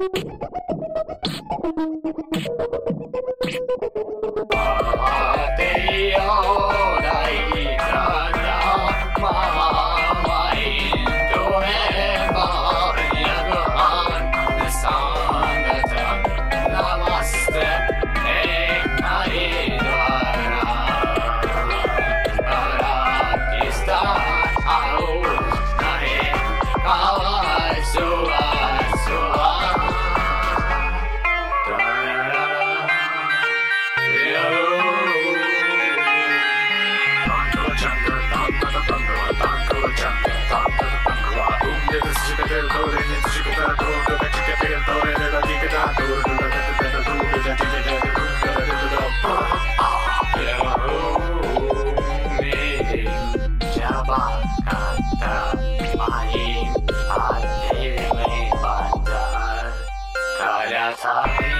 Thank you. I thought.